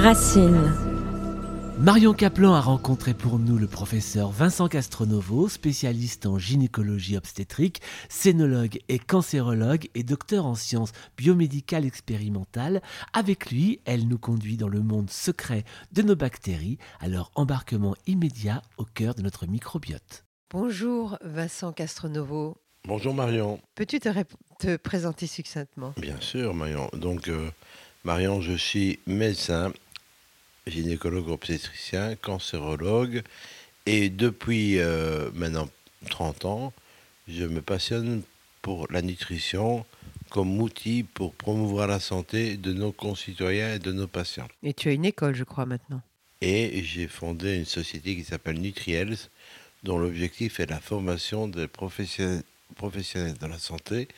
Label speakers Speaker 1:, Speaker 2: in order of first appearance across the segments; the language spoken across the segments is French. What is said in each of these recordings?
Speaker 1: Racine.
Speaker 2: Marion Kaplan a rencontré pour nous le professeur Vincent Castronovo, spécialiste en gynécologie obstétrique, scénologue et cancérologue et docteur en sciences biomédicales expérimentales. Avec lui, elle nous conduit dans le monde secret de nos bactéries, à leur embarquement immédiat au cœur de notre microbiote.
Speaker 3: Bonjour Vincent Castronovo.
Speaker 4: Bonjour Marion.
Speaker 3: Peux-tu te, te, présenter succinctement?
Speaker 4: Bien sûr Marion. Donc euh, Marion, je suis médecin gynécologue obstétricien, cancérologue. Et depuis euh, maintenant 30 ans, je me passionne pour la nutrition comme outil pour promouvoir la santé de nos concitoyens et de nos patients.
Speaker 3: Et tu as une école, je crois, maintenant.
Speaker 4: Et j'ai fondé une société qui s'appelle Nutriels, dont l'objectif est la formation des professionnels, professionnels de la santé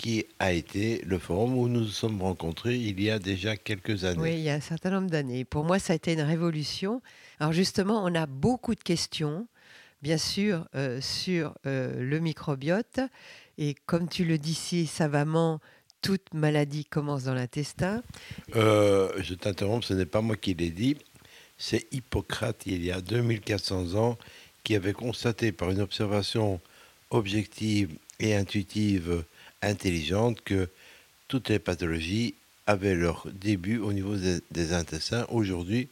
Speaker 4: qui a été le forum où nous nous sommes rencontrés il y a déjà quelques années.
Speaker 3: Oui, il y a un certain nombre d'années. Pour moi, ça a été une révolution. Alors justement, on a beaucoup de questions, bien sûr, euh, sur euh, le microbiote. Et comme tu le dis si savamment, toute maladie commence dans l'intestin.
Speaker 4: Euh, je t'interromps, ce n'est pas moi qui l'ai dit. C'est Hippocrate, il y a 2400 ans, qui avait constaté par une observation objective et intuitive intelligente que toutes les pathologies avaient leur début au niveau des, intestins. Aujourd'hui,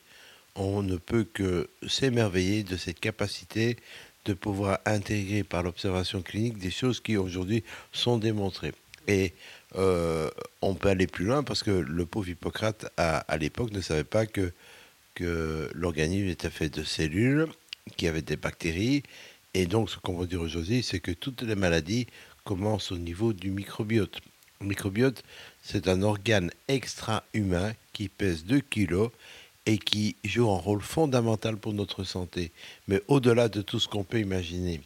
Speaker 4: on ne peut que s'émerveiller de cette capacité de pouvoir intégrer par l'observation clinique des choses qui aujourd'hui sont démontrées. Et euh, on peut aller plus loin parce que le pauvre Hippocrate, à, l'époque, ne savait pas que, que l'organisme était fait de cellules, qui avaient des bactéries. Et donc, ce qu'on va dire aujourd'hui, c'est que toutes les maladies commence au niveau du microbiote. Le microbiote, c'est un organe extra-humain qui pèse 2 kg et qui joue un rôle fondamental pour notre santé. Mais au-delà de tout ce qu'on peut imaginer,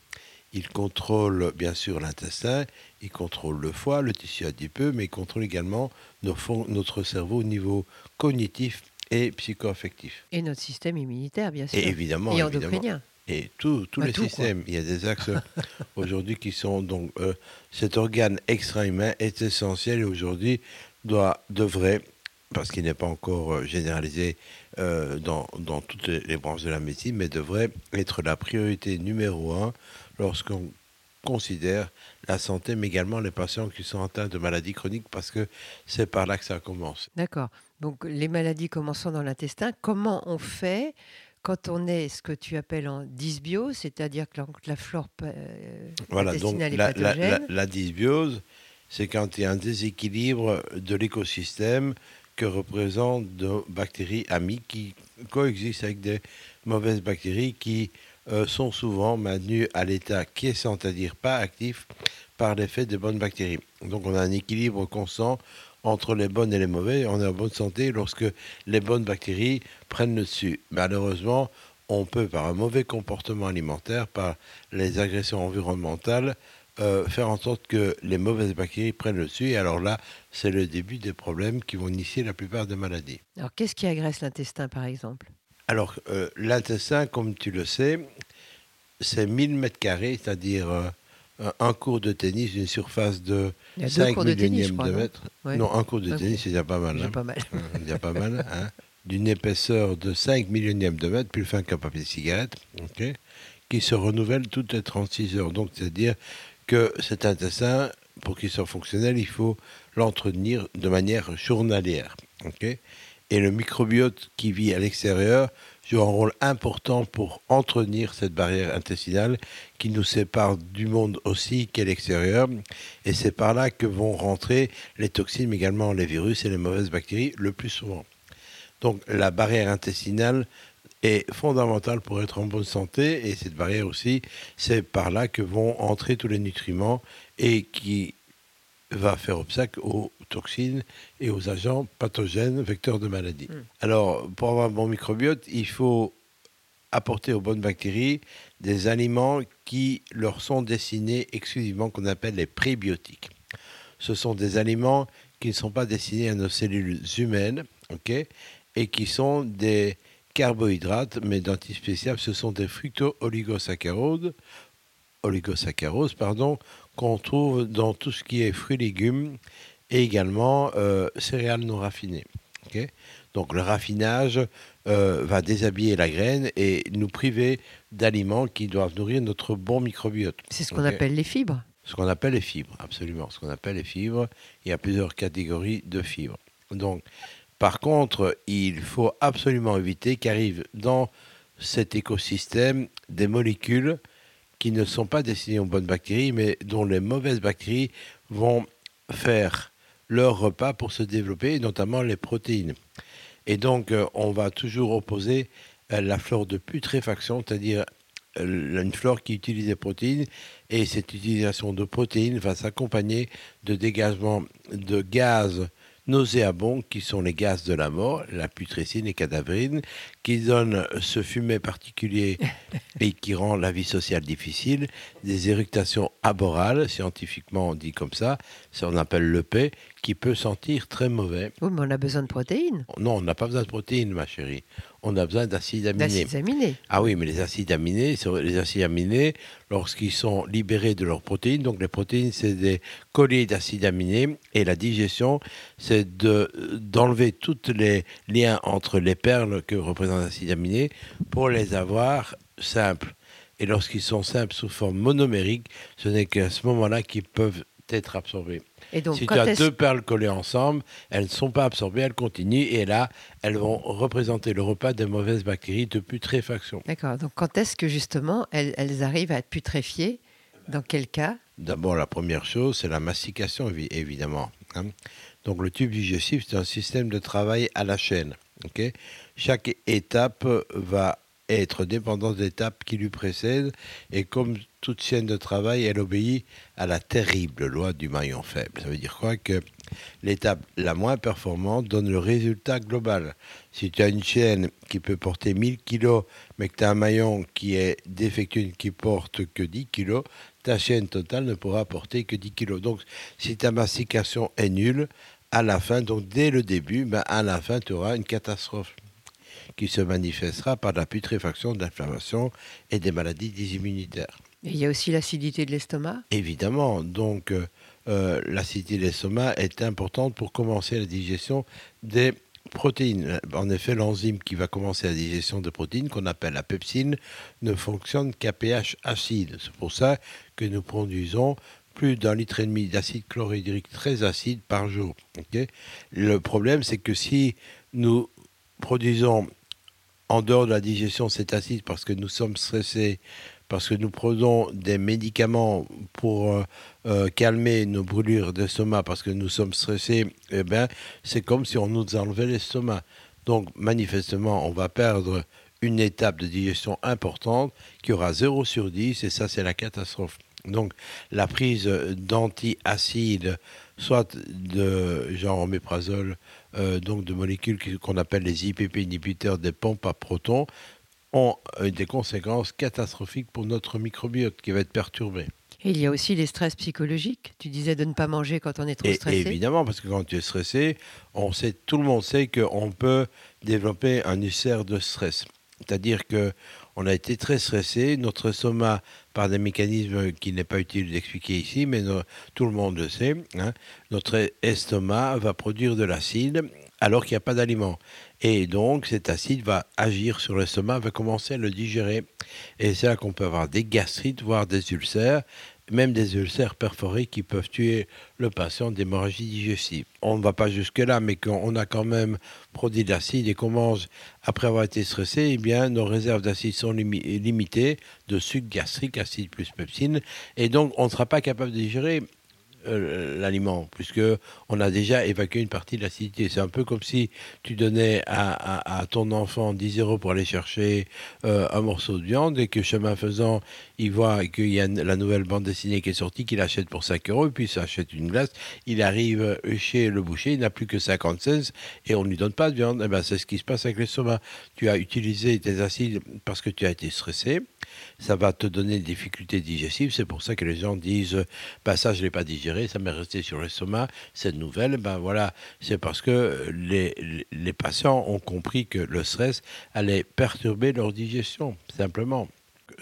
Speaker 4: il contrôle bien sûr l'intestin, il contrôle le foie, le tissu adipeux, mais il contrôle également notre cerveau au niveau cognitif et psychoaffectif.
Speaker 3: Et notre système immunitaire, bien sûr. Et
Speaker 4: évidemment.
Speaker 3: Et
Speaker 4: endocrinien et tous les systèmes. Il y a des axes aujourd'hui qui sont donc euh, cet organe extra-humain est essentiel et aujourd'hui doit devrait parce qu'il n'est pas encore euh, généralisé euh, dans, dans, toutes les branches de la médecine, mais devrait être la priorité numéro un lorsqu'on considère la santé, mais également les patients qui sont atteints de maladies chroniques, parce que c'est par là que ça commence.
Speaker 3: D'accord. Donc les maladies commençant dans l'intestin, comment on fait quand on est ce que tu appelles en dysbiose, c'est-à-dire que la, flore euh,
Speaker 4: voilà, donc la, la, la, dysbiose, c'est quand il y a un déséquilibre de l'écosystème que représentent des bactéries amies qui coexistent avec des mauvaises bactéries qui euh, sont souvent maintenues à l'état quiescent, c'est-à-dire pas actif, par l'effet des bonnes bactéries. Donc on a un équilibre constant entre les bonnes et les mauvaises. On est en bonne santé lorsque les bonnes bactéries prennent le dessus. Malheureusement, on peut, par un mauvais comportement alimentaire, par les agressions environnementales, euh, faire en sorte que les mauvaises bactéries prennent le dessus. Et alors là, c'est le début des problèmes qui vont initier la plupart des maladies.
Speaker 3: Alors, qu'est-ce qui agresse l'intestin, par exemple?
Speaker 4: Alors, euh, l'intestin, comme tu le sais, c'est 1000 mètres carrés, c'est-à-dire euh, un cours de tennis d'une surface de 5 millionièmes de, mètre. Non, un cours de tennis, c'est déjà pas mal.
Speaker 3: Hein. pas mal.
Speaker 4: déjà pas mal. Hein. D'une épaisseur de 5 millionièmes de mètre, plus fin qu'un papier de cigarette, qui se renouvelle toutes les 36 heures. Donc, c'est-à-dire que cet intestin, pour qu'il soit fonctionnel, il faut l'entretenir de manière journalière. Et le microbiote qui vit à l'extérieur joue un rôle important pour entretenir cette barrière intestinale qui nous sépare du monde aussi qu'à l'extérieur. Et c'est par là que vont rentrer les toxines, mais également les virus et les mauvaises bactéries le plus souvent. Donc la barrière intestinale est fondamentale pour être en bonne santé et cette barrière aussi, c'est par là que vont entrer tous les nutriments et qui va faire obstacle aux toxines et aux agents pathogènes vecteurs de maladies. Hmm. Alors, pour avoir un bon microbiote, il faut apporter aux bonnes bactéries des aliments qui leur sont destinés exclusivement, qu'on appelle les prébiotiques. Ce sont des aliments qui ne sont pas destinés à nos cellules humaines, ok, et qui sont des carbohydrates, mais d'antispéciables, ce sont des fructo-oligosaccharides, oligosaccharides, pardon, qu'on trouve dans tout ce qui est fruits légumes et également euh, céréales non raffinées. Donc le raffinage euh, va déshabiller la graine et nous priver d'aliments qui doivent nourrir notre bon microbiote.
Speaker 3: C'est ce qu'on appelle les fibres.
Speaker 4: Ce qu'on appelle les fibres, absolument. Ce qu'on appelle les fibres. Il y a plusieurs catégories de fibres. Donc, par contre, il faut absolument éviter qu'arrivent dans cet écosystème des molécules qui ne sont pas destinées aux bonnes bactéries, mais dont les mauvaises bactéries vont faire leur repas pour se développer, notamment les protéines. Et donc, euh, on va toujours opposer euh, la flore de putréfaction, c'est-à-dire euh, une flore qui utilise des protéines, et cette utilisation de protéines va s'accompagner de dégagement de gaz nauséabonds qui sont les gaz de la mort, la putrécine et cadavrine, qui donnent ce fumet particulier et qui rend la vie sociale difficile, des éructations aborales, scientifiquement on dit comme ça, ça on appelle le P, qui peut sentir très mauvais.
Speaker 3: Oui, mais on a besoin de protéines.
Speaker 4: Non, on n'a pas besoin de protéines, ma chérie. On a besoin d'acides aminés.
Speaker 3: Aminés.
Speaker 4: Ah oui, mais les acides aminés, les acides aminés, lorsqu'ils sont libérés de leurs protéines, donc les protéines, c'est des colliers d'acides aminés, et la digestion, c'est d'enlever tous les liens entre les perles que représentent les acides aminés pour les avoir simples. Et lorsqu'ils sont simples sous forme monomérique, ce n'est qu'à ce moment-là qu'ils peuvent être absorbés si tu as deux perles collées ensemble, elles ne sont pas absorbées, elles continuent et là, elles vont représenter le repas des mauvaises bactéries de putréfaction.
Speaker 3: D'accord. Donc quand est-ce que justement elles, arrivent à être putréfiées? Dans quel cas?
Speaker 4: D'abord, la première chose, c'est la mastication, évidemment. Hein. Donc le tube digestif, c'est un système de travail à la chaîne. Chaque étape va être dépendante d'étapes qui lui précèdent et comme toute chaîne de travail, elle obéit à la terrible loi du maillon faible. Ça veut dire quoi Que l'étape la moins performante donne le résultat global. Si tu as une chaîne qui peut porter 1000 kg, mais que tu as un maillon qui est défectueux, qui porte que 10 kg, ta chaîne totale ne pourra porter que 10 kg. Donc, si ta mastication est nulle, à la fin, donc dès le début, ben à la fin, tu auras une catastrophe qui se manifestera par la putréfaction, de l'inflammation et des maladies
Speaker 3: il y a aussi l'acidité de l'estomac
Speaker 4: Évidemment. Donc, euh, euh, l'acidité de l'estomac est importante pour commencer la digestion des protéines. En effet, l'enzyme qui va commencer la digestion des protéines, qu'on appelle la pepsine, ne fonctionne qu'à pH acide. C'est pour ça que nous produisons plus d'un litre et demi d'acide chlorhydrique très acide par jour. le problème, c'est que si nous produisons en dehors de la digestion cet acide parce que nous sommes stressés, parce que nous prenons des médicaments pour euh, euh, calmer nos brûlures d'estomac parce que nous sommes stressés, eh ben, c'est comme si on nous enlevait l'estomac. Donc manifestement, on va perdre une étape de digestion importante qui aura 0 sur 10 et ça c'est la catastrophe. Donc la prise d'antiacides, soit de genre oméprazole, euh, donc de molécules qu'on appelle les IPP inhibiteurs des pompes à protons, ont des conséquences catastrophiques pour notre microbiote qui va être perturbé.
Speaker 3: Et il y a aussi les stress psychologiques. Tu disais de ne pas manger quand on est trop stressé.
Speaker 4: évidemment, parce que quand tu es stressé, on sait, tout le monde sait qu'on peut développer un ulcère de stress. C'est-à-dire que on a été très stressé, notre estomac, par des mécanismes qui n'est pas utile d'expliquer ici, mais tout le monde le sait, hein, notre estomac va produire de l'acide alors qu'il n'y a pas d'aliment. Et donc, cet acide va agir sur l'estomac, va commencer à le digérer. Et c'est là qu'on peut avoir des gastrites, voire des ulcères, même des ulcères perforés qui peuvent tuer le patient d'hémorragie digestive. On ne va pas jusque-là, mais qu'on a quand même produit d'acide et qu'on mange après avoir été stressé, eh bien, nos réserves d'acide sont limitées, de sucre gastrique, acide plus pepsine, et donc on ne sera pas capable de digérer euh, l'aliment, puisque on a déjà évacué une partie de l'acidité. C'est un peu comme si tu donnais à, ton enfant 10 euros pour aller chercher euh, un morceau de viande et que chemin faisant, il voit qu'il y a la nouvelle bande dessinée qui est sortie, qu'il achète pour 5 euros, et puis il s'achète une glace. Il arrive chez le boucher, il n'a plus que 56 et on ne lui donne pas de viande. Eh ben, c'est ce qui se passe avec l'estomac. Tu as utilisé tes acides parce que tu as été stressé ça va te donner des difficultés digestives. C'est pour ça que les gens disent bah, ça, je ne l'ai pas digéré, ça m'est resté sur l'estomac. Cette nouvelle, ben voilà, c'est parce que les, les patients ont compris que le stress allait perturber leur digestion, simplement.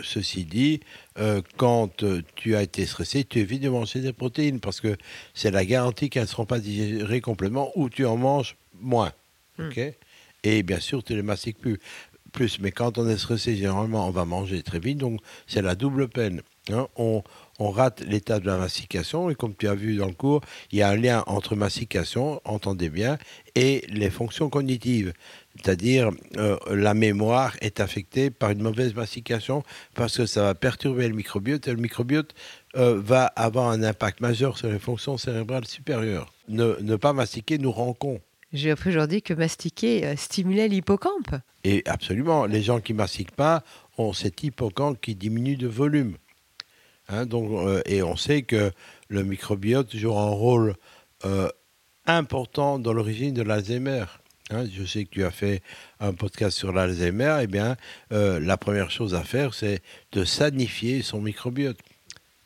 Speaker 4: Ceci dit, euh, quand tu as été stressé, tu évites de manger des protéines parce que c'est la garantie qu'elles ne seront pas digérées complètement ou tu en manges moins. Hmm. Et bien sûr, tu les mastiques plus. Plus. Mais quand on est stressé, généralement, on va manger très vite. Donc, c'est la double peine. Hein. On, on rate l'état de la mastication. Et comme tu as vu dans le cours, il y a un lien entre mastication, entendez bien, et les fonctions cognitives. C'est-à-dire, euh, la mémoire est affectée par une mauvaise mastication parce que ça va perturber le microbiote et le microbiote euh, va avoir un impact majeur sur les fonctions cérébrales supérieures. Ne, pas mastiquer nous rend con.
Speaker 3: J'ai appris aujourd'hui que mastiquer euh, stimulait l'hippocampe.
Speaker 4: Et absolument, les gens qui mastiquent pas ont cet hippocampe qui diminue de volume. Hein, donc, et on sait que le microbiote joue un rôle important dans l'origine de l'Alzheimer. Hein, je sais que tu as fait un podcast sur l'Alzheimer. Eh bien, euh, la première chose à faire, c'est de sanifier son microbiote.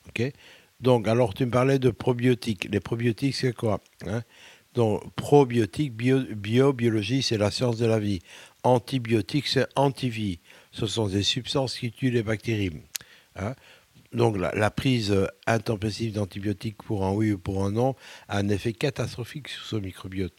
Speaker 4: Ok? Donc, alors, tu me parlais de probiotiques. Les probiotiques, c'est quoi hein? Donc, probiotiques, bio, biologie, c'est la science de la vie. Antibiotiques, c'est antivie. Ce sont des substances qui tuent les bactéries. Hein donc la, prise euh, intempestive d'antibiotiques pour un oui ou pour un non a un effet catastrophique sur ce microbiote.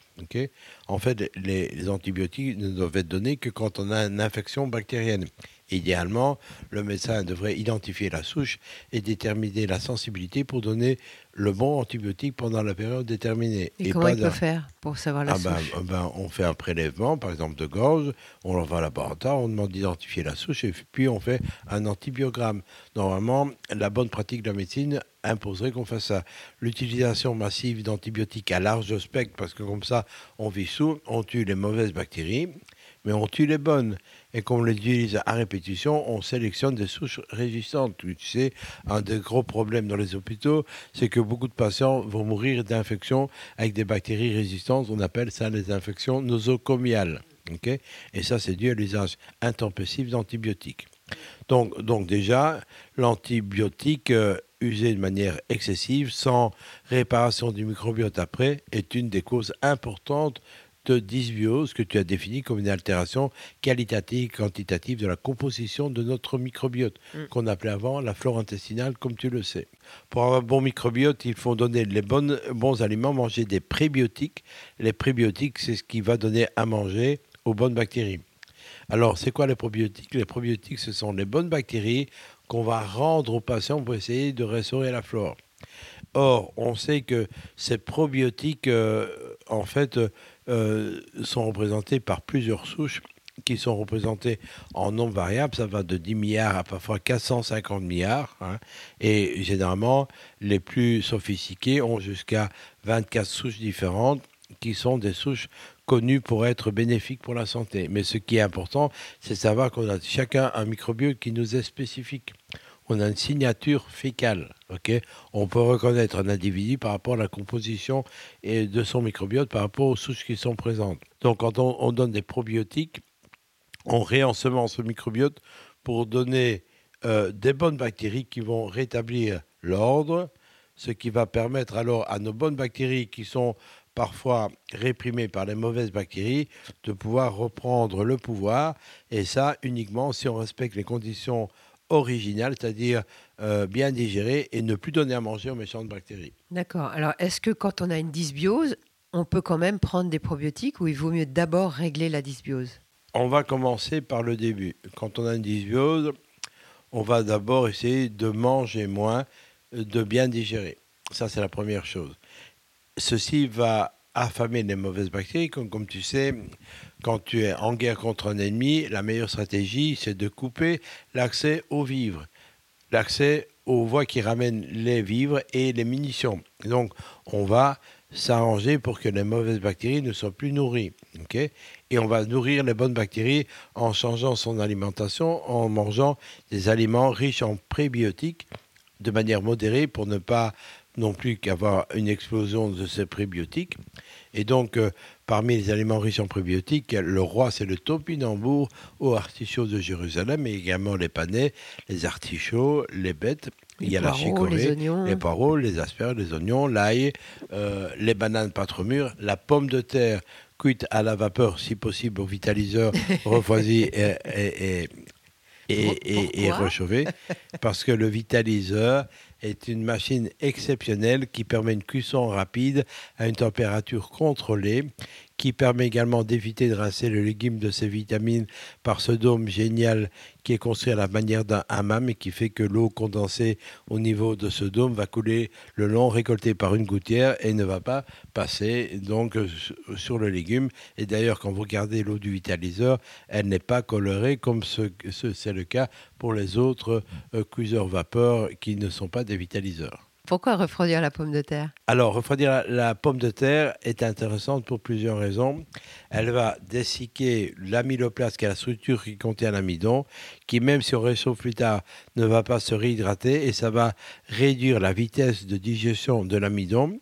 Speaker 4: en fait, les, antibiotiques ne doivent être donnés que quand on a une infection bactérienne. Idéalement, le médecin devrait identifier la souche et déterminer la sensibilité pour donner le bon antibiotique pendant la période déterminée.
Speaker 3: Et, comment il peut faire pour savoir la ah
Speaker 4: ben,
Speaker 3: souche?
Speaker 4: ben, On fait un prélèvement, par exemple de gorge, on l'envoie à la laboratoire, on demande d'identifier la souche et puis on fait un antibiogramme. Normalement, la bonne pratique de la médecine imposerait qu'on fasse ça. L'utilisation massive d'antibiotiques à large spectre, parce que comme ça, on vit sous, on tue les mauvaises bactéries, mais on tue les bonnes et qu'on les utilise à répétition, on sélectionne des souches résistantes. Tu sais, un des gros problèmes dans les hôpitaux, c'est que beaucoup de patients vont mourir d'infections avec des bactéries résistantes. On appelle ça les infections nosocomiales. et ça, c'est dû à l'usage intempestif d'antibiotiques. Donc, donc déjà, l'antibiotique euh, usé de manière excessive, sans réparation du microbiote après, est une des causes importantes dysbiose que tu as défini comme une altération qualitative quantitative de la composition de notre microbiote, mm. qu'on appelait avant la flore intestinale, comme tu le sais. Pour avoir un bon microbiote, il faut donner les bonnes, bons aliments, manger des prébiotiques. Les prébiotiques, c'est ce qui va donner à manger aux bonnes bactéries. Alors, c'est quoi les probiotiques? Les probiotiques, ce sont les bonnes bactéries qu'on va rendre aux patients pour essayer de restaurer la flore. Or, on sait que ces probiotiques, euh, en fait, euh, sont représentés par plusieurs souches qui sont représentées en nombre variable. Ça va de 10 milliards à parfois 450 milliards. Hein. et généralement, les plus sophistiqués ont jusqu'à 24 souches différentes qui sont des souches connues pour être bénéfiques pour la santé. Mais ce qui est important, c'est de savoir qu'on a chacun un microbiote qui nous est spécifique on a une signature fécale. on peut reconnaître un individu par rapport à la composition et de son microbiote par rapport aux souches qui sont présentes. Donc quand on, donne des probiotiques, on réensemence le microbiote pour donner euh, des bonnes bactéries qui vont rétablir l'ordre, ce qui va permettre alors à nos bonnes bactéries qui sont parfois réprimées par les mauvaises bactéries de pouvoir reprendre le pouvoir, et ça uniquement si on respecte les conditions original, c'est-à-dire euh, bien digéré et ne plus donner à manger aux méchantes bactéries.
Speaker 3: D'accord. Alors, est-ce que quand on a une dysbiose, on peut quand même prendre des probiotiques ou il vaut mieux d'abord régler la dysbiose?
Speaker 4: On va commencer par le début. Quand on a une dysbiose, on va d'abord essayer de manger moins, de bien digérer. Ça, c'est la première chose. Ceci va affamer les mauvaises bactéries. Comme, comme tu sais, quand tu es en guerre contre un ennemi, la meilleure stratégie, c'est de couper l'accès aux vivres, l'accès aux voies qui ramènent les vivres et les munitions. Donc, on va s'arranger pour que les mauvaises bactéries ne soient plus nourries. et on va nourrir les bonnes bactéries en changeant son alimentation, en mangeant des aliments riches en prébiotiques de manière modérée pour ne pas non plus qu'avoir une explosion de ces prébiotiques. Et donc, euh, parmi les aliments riches en prébiotiques, le roi, c'est le topinambour aux artichauts de Jérusalem, mais également les panais, les artichauts, les bêtes.
Speaker 3: Il y a la chicorée,
Speaker 4: les, poireaux, les asperges, les oignons, l'ail, euh, les bananes pas trop mûres, la pomme de terre cuite à la vapeur, si possible au vitaliseur, refroidi et, et, et, et, réchauffé, parce que le vitaliseur est une machine exceptionnelle qui permet une cuisson rapide à une température contrôlée, qui permet également d'éviter de rincer le légume de ses vitamines par ce dôme génial qui est construit à la manière d'un hammam et qui fait que l'eau condensée au niveau de ce dôme va couler le long, récoltée par une gouttière et ne va pas passer donc sur le légume. Et d'ailleurs, quand vous regardez l'eau du vitaliseur, elle n'est pas colorée comme c'est ce, le cas pour les autres euh, cuiseurs vapeur qui ne sont pas des vitaliseurs.
Speaker 3: Pourquoi refroidir la pomme de terre?
Speaker 4: Alors, refroidir la, pomme de terre est intéressante pour plusieurs raisons. Elle va dessicquer l'amyloplaste, qui est la structure qui contient l'amidon, qui, même si on réchauffe plus tard, ne va pas se réhydrater, et ça va réduire la vitesse de digestion de l'amidon.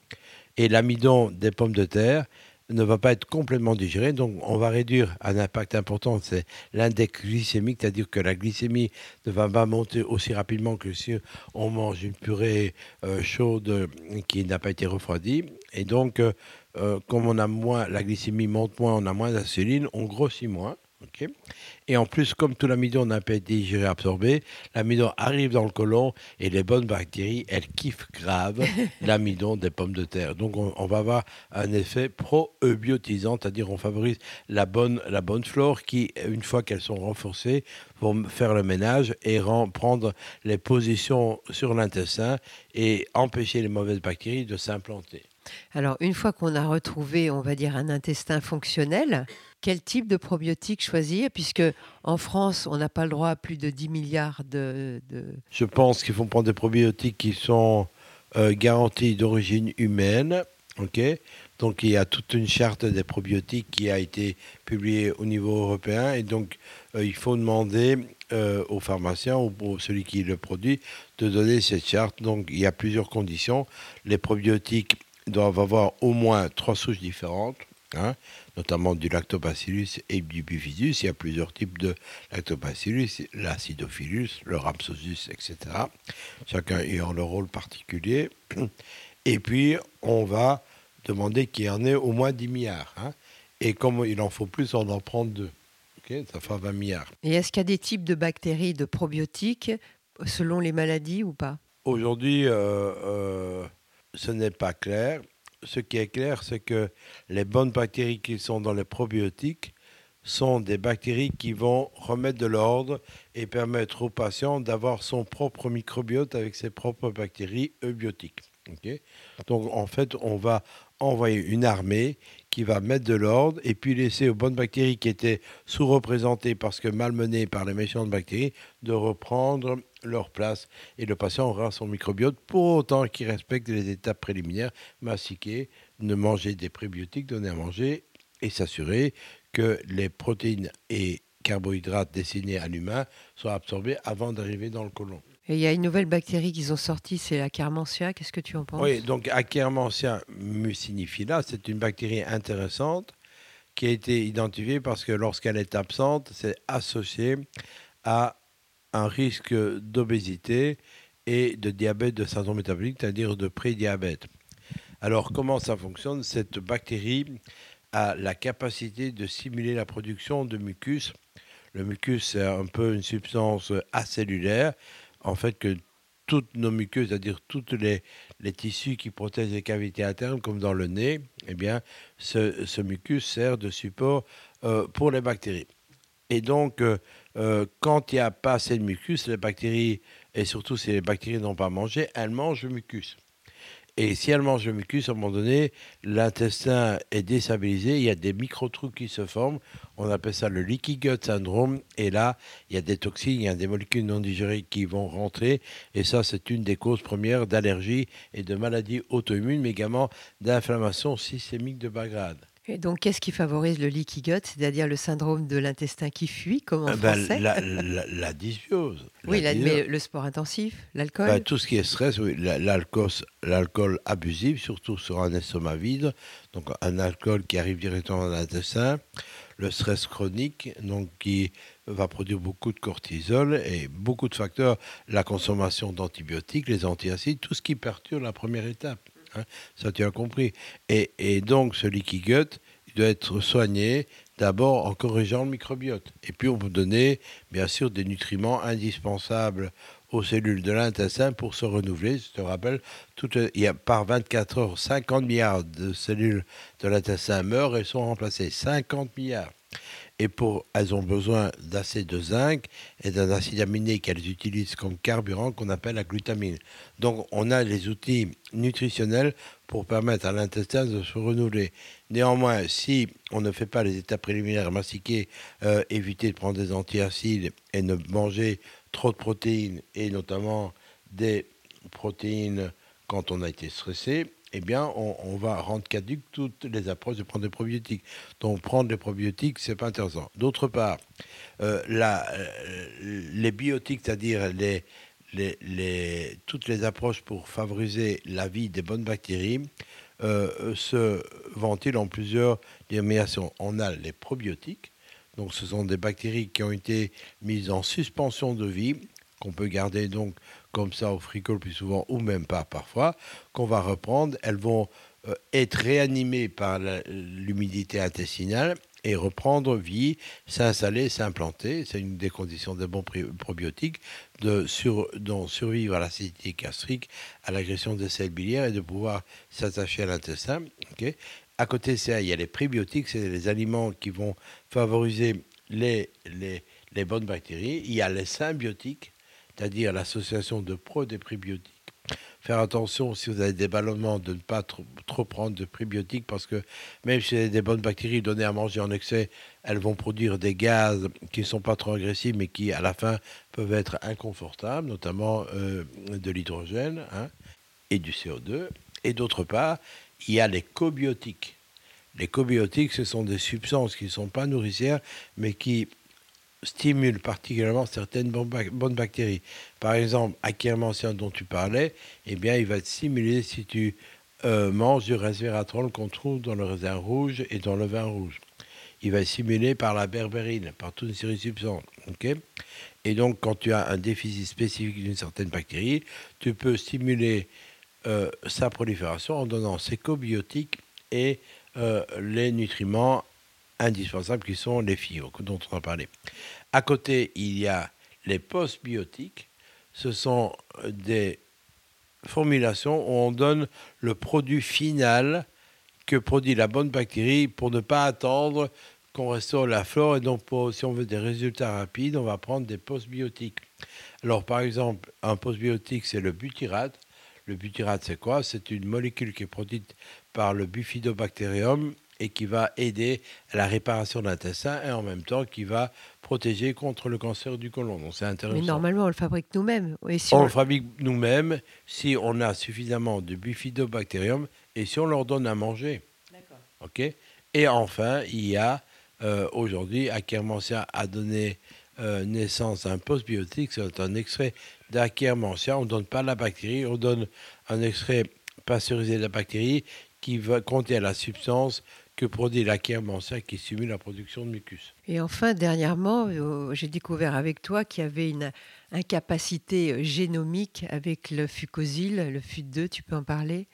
Speaker 4: Et l'amidon des pommes de terre ne va pas être complètement digéré. Donc, on va réduire un impact important, c'est l'index glycémique, c'est-à-dire que la glycémie ne va pas monter aussi rapidement que si on mange une purée euh, chaude qui n'a pas été refroidie. Et donc, euh, euh, comme on a moins, la glycémie monte moins, on a moins d'insuline, on grossit moins. Et en plus, comme tout l'amidon n'a pas été digéré, absorbé, l'amidon arrive dans le côlon et les bonnes bactéries, elles kiffent grave l'amidon des pommes de terre. Donc on, va avoir un effet pro-eubiotisant, c'est-à-dire on favorise la bonne, la bonne flore qui, une fois qu'elles sont renforcées, vont faire le ménage et prendre les positions sur l'intestin et empêcher les mauvaises bactéries de s'implanter.
Speaker 3: Alors, une fois qu'on a retrouvé, on va dire, un intestin fonctionnel, quel type de probiotiques choisir? Puisque en France, on n'a pas le droit à plus de 10 milliards de.
Speaker 4: Je pense qu'il faut prendre des probiotiques qui sont euh, garantis d'origine humaine. ok? Donc il y a toute une charte des probiotiques qui a été publiée au niveau européen et donc euh, il faut demander euh, aux pharmaciens ou pour celui qui le produit de donner cette charte. Donc il y a plusieurs conditions. Les probiotiques doivent avoir au moins trois souches différentes. Hein notamment du lactobacillus et du bifidus. Il y a plusieurs types de lactobacillus, l'acidophilus, le rhamsosus, etc. Chacun ayant le rôle particulier. Et puis, on va demander qu'il y en ait au moins 10 milliards. Hein. Et comme il en faut plus, on en prend deux. ça fait 20 milliards.
Speaker 3: Et est-ce qu'il y a des types de bactéries, de probiotiques, selon les maladies ou pas?
Speaker 4: Aujourd'hui, euh, euh, ce n'est pas clair ce qui est clair, c'est que les bonnes bactéries qui sont dans les probiotiques sont des bactéries qui vont remettre de l'ordre et permettre au patient d'avoir son propre microbiote avec ses propres bactéries eubiotiques. Donc en fait, on va envoyer une armée qui va mettre de l'ordre et puis laisser aux bonnes bactéries qui étaient sous-représentées parce que malmenées par les méchantes bactéries de reprendre leur place et le patient aura son microbiote pour autant qu'il respecte les étapes préliminaires, mastiquer, ne manger des prébiotiques, donner à manger et s'assurer que les protéines et carbohydrates destinés à l'humain soient absorbés avant d'arriver dans le côlon.
Speaker 3: Et il y a une nouvelle bactérie qu'ils ont sortie, c'est la Carmentia. Qu'est-ce que tu en penses?
Speaker 4: Oui, donc Akkermansia mucinifila, c'est une bactérie intéressante qui a été identifiée parce que lorsqu'elle est absente, c'est associé à un risque d'obésité et de diabète de syndrome métabolique, c'est-à-dire de prédiabète. Alors, comment ça fonctionne Cette bactérie a la capacité de simuler la production de mucus. Le mucus, c'est un peu une substance acellulaire, en fait, que toutes nos muqueuses, c'est-à-dire tous les, les, tissus qui protègent les cavités internes, comme dans le nez, eh bien, ce, mucus sert de support euh, pour les bactéries. Et donc, euh, euh, quand il n'y a pas assez de mucus, les bactéries, et surtout si les bactéries n'ont pas mangé, elles mangent le mucus. Et si elles mangent le mucus, à un moment donné, l'intestin est déstabilisé, il y a des micro-trous qui se forment, on appelle ça le leaky gut syndrome, et là, il y a des toxines, il y a des molécules non digérées qui vont rentrer, et ça, c'est une des causes premières d'allergies et de maladies auto-immunes, mais également d'inflammation systémique de bas grade.
Speaker 3: Et donc, qu'est-ce qui favorise le leaky gut, c'est-à-dire le syndrome de l'intestin qui fuit, comme en ah ben, français
Speaker 4: la, la, dysbiose.
Speaker 3: Oui, mais le sport intensif, l'alcool ben,
Speaker 4: Tout ce qui est stress, oui. L'alcool abusif, surtout sur un estomac vide, donc un alcool qui arrive directement dans l'intestin. Le stress chronique, donc qui va produire beaucoup de cortisol et beaucoup de facteurs, la consommation d'antibiotiques, les antiacides, tout ce qui perturbe la première étape. Hein. ça, tu as compris. Et, donc, ce leaky gut, il doit être soigné d'abord en corrigeant le microbiote. Et puis, on peut donner, bien sûr, des nutriments indispensables aux cellules de l'intestin pour se renouveler. Je te rappelle, par 24 heures, 50 milliards de cellules de l'intestin meurent et sont remplacées. 50 milliards et elles ont besoin d'assez de zinc et d'un acide aminé qu'elles utilisent comme carburant qu'on appelle la glutamine. Donc on a les outils nutritionnels pour permettre à l'intestin de se renouveler. Néanmoins, si on ne fait pas les étapes préliminaires, mastiquer, euh, éviter de prendre des antiacides et ne manger trop de protéines, et notamment des protéines quand on a été stressé, eh bien, on, va rendre caduques toutes les approches de prendre des probiotiques. Donc, prendre des probiotiques, c'est pas intéressant. D'autre part, euh, euh, les biotiques, c'est-à-dire toutes les approches pour favoriser la vie des bonnes bactéries, euh, se ventilent en plusieurs dénominations. On a les probiotiques, donc ce sont des bactéries qui ont été mises en suspension de vie, qu'on peut garder donc comme ça au frigo le plus souvent, ou même pas parfois, qu'on va reprendre. Elles vont euh, être réanimées par l'humidité intestinale et reprendre vie, s'installer, s'implanter. C'est une des conditions des bons probiotiques, de sur, survivre à l'acidité gastrique, à l'agression des selles biliaires et de pouvoir s'attacher à l'intestin. à côté ça, il y a les prébiotiques, c'est les aliments qui vont favoriser les bonnes bactéries. Il y a les symbiotiques, c'est-à-dire l'association de pro des prébiotiques. Faire attention si vous avez des ballonnements de ne pas trop, prendre de prébiotiques parce que même si c'est des bonnes bactéries données à manger en excès, elles vont produire des gaz qui ne sont pas trop agressifs mais qui à la fin peuvent être inconfortables, notamment euh, de l'hydrogène hein, et du CO2. Et d'autre part, il y a les cobiotiques. Les cobiotiques, ce sont des substances qui ne sont pas nourricières mais qui stimule particulièrement certaines bonnes bactéries. Par exemple, Akkermansia dont tu parlais, eh bien, il va te stimuler si tu euh, manges du resveratrol qu'on trouve dans le raisin rouge et dans le vin rouge. Il va stimulé par la berbérine, par toute une série de substances. et donc, quand tu as un déficit spécifique d'une certaine bactérie, tu peux stimuler euh, sa prolifération en donnant ses cobiotiques et euh, les nutriments indispensables qui sont les fibres dont on a parlé. À côté, il y a les postbiotiques. Ce sont des formulations où on donne le produit final que produit la bonne bactérie pour ne pas attendre qu'on restaure la flore. Et donc, si on veut des résultats rapides, on va prendre des postbiotiques. Alors, par exemple, un postbiotique, c'est le butyrate. Le butyrate, c'est quoi? C'est une molécule qui est produite par le Bifidobacterium et qui va aider à la réparation de l'intestin et en même temps qui va protéger contre le cancer du côlon. Donc c'est intéressant.
Speaker 3: Mais normalement, on le fabrique nous-mêmes.
Speaker 4: on, le fabrique nous-mêmes si on a suffisamment de bifidobacterium et si on leur donne à manger. D'accord. OK Et enfin, il y a euh, aujourd'hui, Akkermansia a donné euh, naissance à un postbiotique, c'est un extrait d'Akkermansia. On ne donne pas la bactérie, on donne un extrait pasteurisé de la bactérie qui va contenir la substance que produit la ça qui stimule la production de mucus.
Speaker 3: Et enfin, dernièrement, euh, j'ai découvert avec toi qu'il y avait une incapacité euh, génomique avec le fucosyl, le FUT2, tu peux en parler?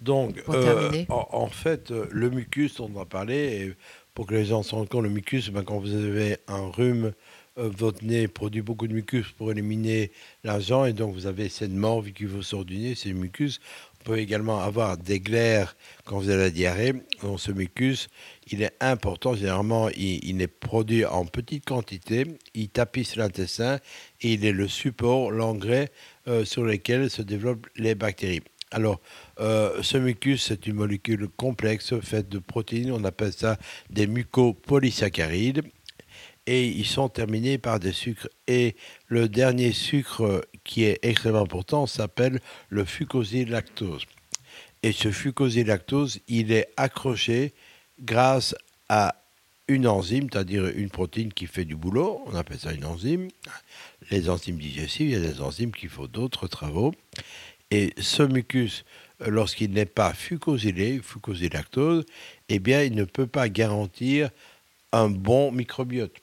Speaker 4: Donc, euh, en, fait, le mucus, on en a parlé, et pour que les gens se rendent compte, le mucus, ben, quand vous avez un rhume, votre nez produit beaucoup de mucus pour éliminer l'argent, et donc vous avez cette morve qui vous sort du nez, c'est le mucus peut également avoir des glaires quand vous avez la diarrhée. Donc ce mucus, il est important. Généralement, il, est produit en petite quantité. Il tapisse l'intestin et il est le support, l'engrais euh, sur lequel se développent les bactéries. Alors, euh, ce mucus, c'est une molécule complexe faite de protéines. On appelle ça des mucopolysaccharides et ils sont terminés par des sucres. Et le dernier sucre qui est extrêmement important s'appelle le fucosilactose. Et ce fucosilactose, il est accroché grâce à une enzyme, c'est-à-dire une protéine qui fait du boulot, on appelle ça une enzyme. Les enzymes digestives, il y a des enzymes qui font d'autres travaux. Et ce mucus, lorsqu'il n'est pas fucosylé, fucosilactose, eh bien, il ne peut pas garantir un bon microbiote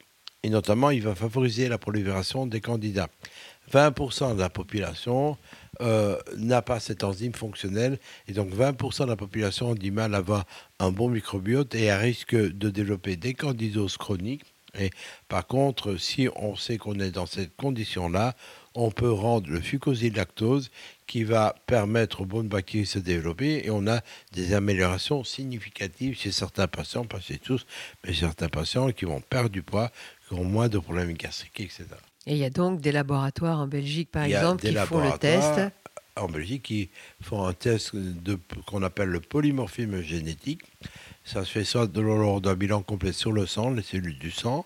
Speaker 4: et notamment il va favoriser la prolifération des candidats. 20% de la population euh, n'a pas cette enzyme fonctionnelle et donc 20% de la population ont du mal à avoir un bon microbiote et à risque de développer des candidoses chroniques. Et par contre, si on sait qu'on est dans cette condition-là, on peut rendre le fucosilactose qui va permettre aux bonnes bactéries de se développer et on a des améliorations significatives chez certains patients, pas chez tous, mais certains patients qui vont perdre du poids, qui ont moins de problèmes gastriques, etc.
Speaker 3: Et il y a donc des laboratoires en Belgique, par exemple, qui font le test.
Speaker 4: En Belgique, qui font un test qu'on appelle le polymorphisme génétique. Ça se fait soit de lors d'un bilan complet sur le sang, les cellules du sang,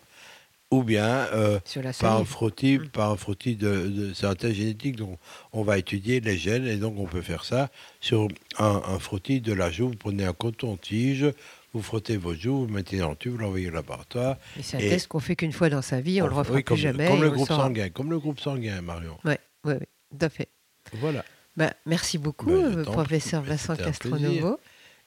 Speaker 4: ou bien euh,
Speaker 3: la
Speaker 4: par un frottis,
Speaker 3: Mm.
Speaker 4: par un frottis de, de- c'est un test génétique, donc on va étudier les gènes et donc on peut faire ça sur un, un frottis de la joue. Vous prenez un coton-tige, vous frottez vos joues, vous mettez dans le tube, vous l'envoyez au laboratoire.
Speaker 3: Et c'est un
Speaker 4: Et-
Speaker 3: test qu'on fait qu'une fois dans sa vie, on ne le refera
Speaker 4: Oui, comme,
Speaker 3: plus jamais.
Speaker 4: Comme le groupe sanguin, comme le groupe sanguin, Marion.
Speaker 3: Oui, oui, oui, tout à fait.
Speaker 4: Voilà.
Speaker 3: Ben, merci beaucoup,
Speaker 4: t'en
Speaker 3: professeur Vincent Castronovo.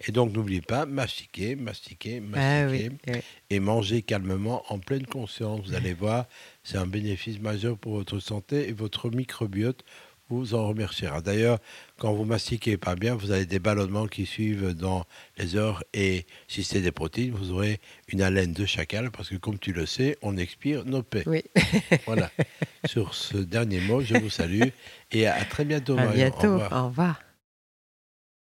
Speaker 4: Et donc n'oubliez pas, mastiquer, mastiquer,
Speaker 3: Ah
Speaker 4: mastiquer.
Speaker 3: oui.
Speaker 4: et manger calmement en pleine conscience. Vous allez voir, c'est un bénéfice majeur pour votre santé et votre microbiote vous en remerciera. D'ailleurs, quand vous mastiquez pas bien, vous avez des ballonnements qui suivent dans les heures et si c'est des protéines, vous aurez une haleine de chacal parce que comme tu le sais, on expire nos paix.
Speaker 3: Oui.
Speaker 4: Voilà. Sur ce dernier mot, je vous salue et à très bientôt.
Speaker 3: À.
Speaker 4: Au
Speaker 3: bientôt.
Speaker 4: revoir.
Speaker 3: Au revoir.